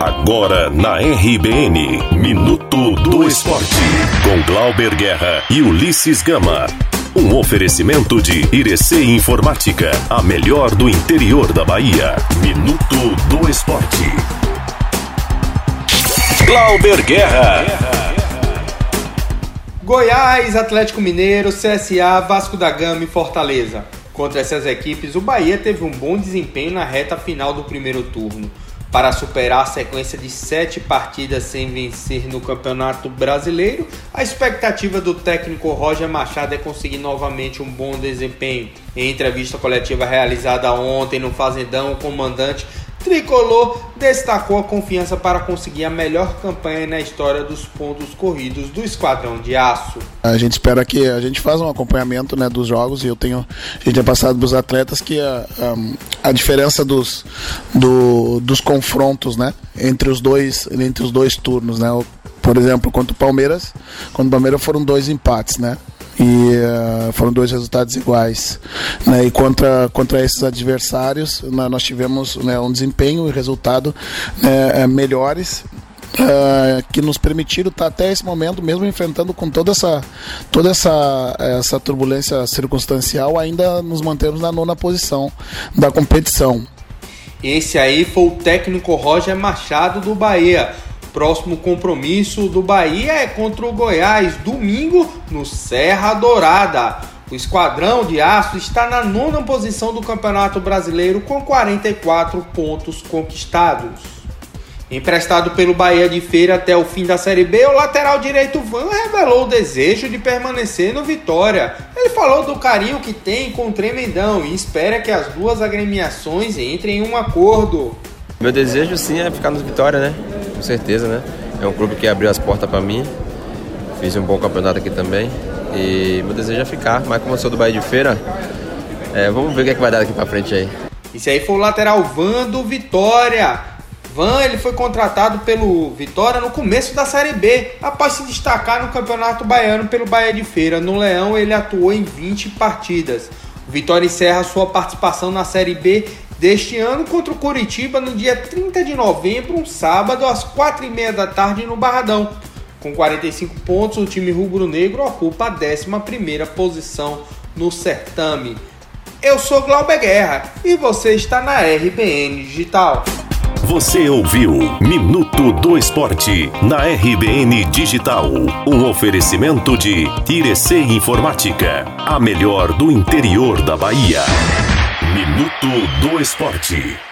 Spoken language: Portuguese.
Agora na RBN, Minuto do Esporte, com Glauber Guerra e Ulisses Gama. Um oferecimento de Irecê Informática, a melhor do interior da Bahia. Minuto do Esporte. Glauber Guerra. Goiás, Atlético Mineiro, CSA, Vasco da Gama e Fortaleza. Contra essas equipes, o Bahia teve um bom desempenho na reta final do primeiro turno para superar a sequência de sete partidas sem vencer no Campeonato Brasileiro, a expectativa do técnico Roger Machado é conseguir novamente um bom desempenho. Em entrevista coletiva realizada ontem no Fazendão, o comandante Tricolor destacou a confiança para conseguir a melhor campanha na história dos pontos corridos do Esquadrão de Aço. A gente espera que a gente faça um acompanhamento né, dos jogos e eu tenho a gente é passado para os atletas que a, a, a diferença dos, do, dos confrontos né, entre os dois entre os dois turnos, né? Por exemplo, contra o Palmeiras, quando o Palmeiras foram dois empates, né? E uh, foram dois resultados iguais. Né? E contra, contra esses adversários, nós tivemos né, um desempenho e resultado né, melhores. Uh, que nos permitiram estar até esse momento, mesmo enfrentando com toda essa, toda essa, essa turbulência circunstancial, ainda nos mantemos na nona posição da competição. Esse aí foi o técnico Roger Machado do Bahia. Próximo compromisso do Bahia é contra o Goiás, domingo no Serra Dourada. O Esquadrão de Aço está na nona posição do Campeonato Brasileiro com 44 pontos conquistados. Emprestado pelo Bahia de Feira até o fim da Série B, o lateral direito Van revelou o desejo de permanecer no Vitória. Ele falou do carinho que tem com o Tremendão e espera que as duas agremiações entrem em um acordo. Meu desejo sim é ficar no Vitória, né? Com certeza, né? É um clube que abriu as portas para mim. Fiz um bom campeonato aqui também. E meu desejo é ficar, mas como eu sou do Bahia de Feira, é, vamos ver o que, é que vai dar daqui para frente aí. Esse aí foi o lateral Van do Vitória. Van ele foi contratado pelo Vitória no começo da Série B, após se destacar no Campeonato Baiano pelo Bahia de Feira. No Leão ele atuou em 20 partidas. O Vitória encerra sua participação na Série B deste ano contra o Curitiba no dia 30 de novembro, um sábado, às 4h30 da tarde no Barradão. Com 45 pontos, o time rubro-negro ocupa a 11 posição no certame. Eu sou Glauber Guerra e você está na RBN Digital. Você ouviu Minuto do Esporte na RBN Digital. Um oferecimento de Irecê Informática, a melhor do interior da Bahia. Minuto do Esporte.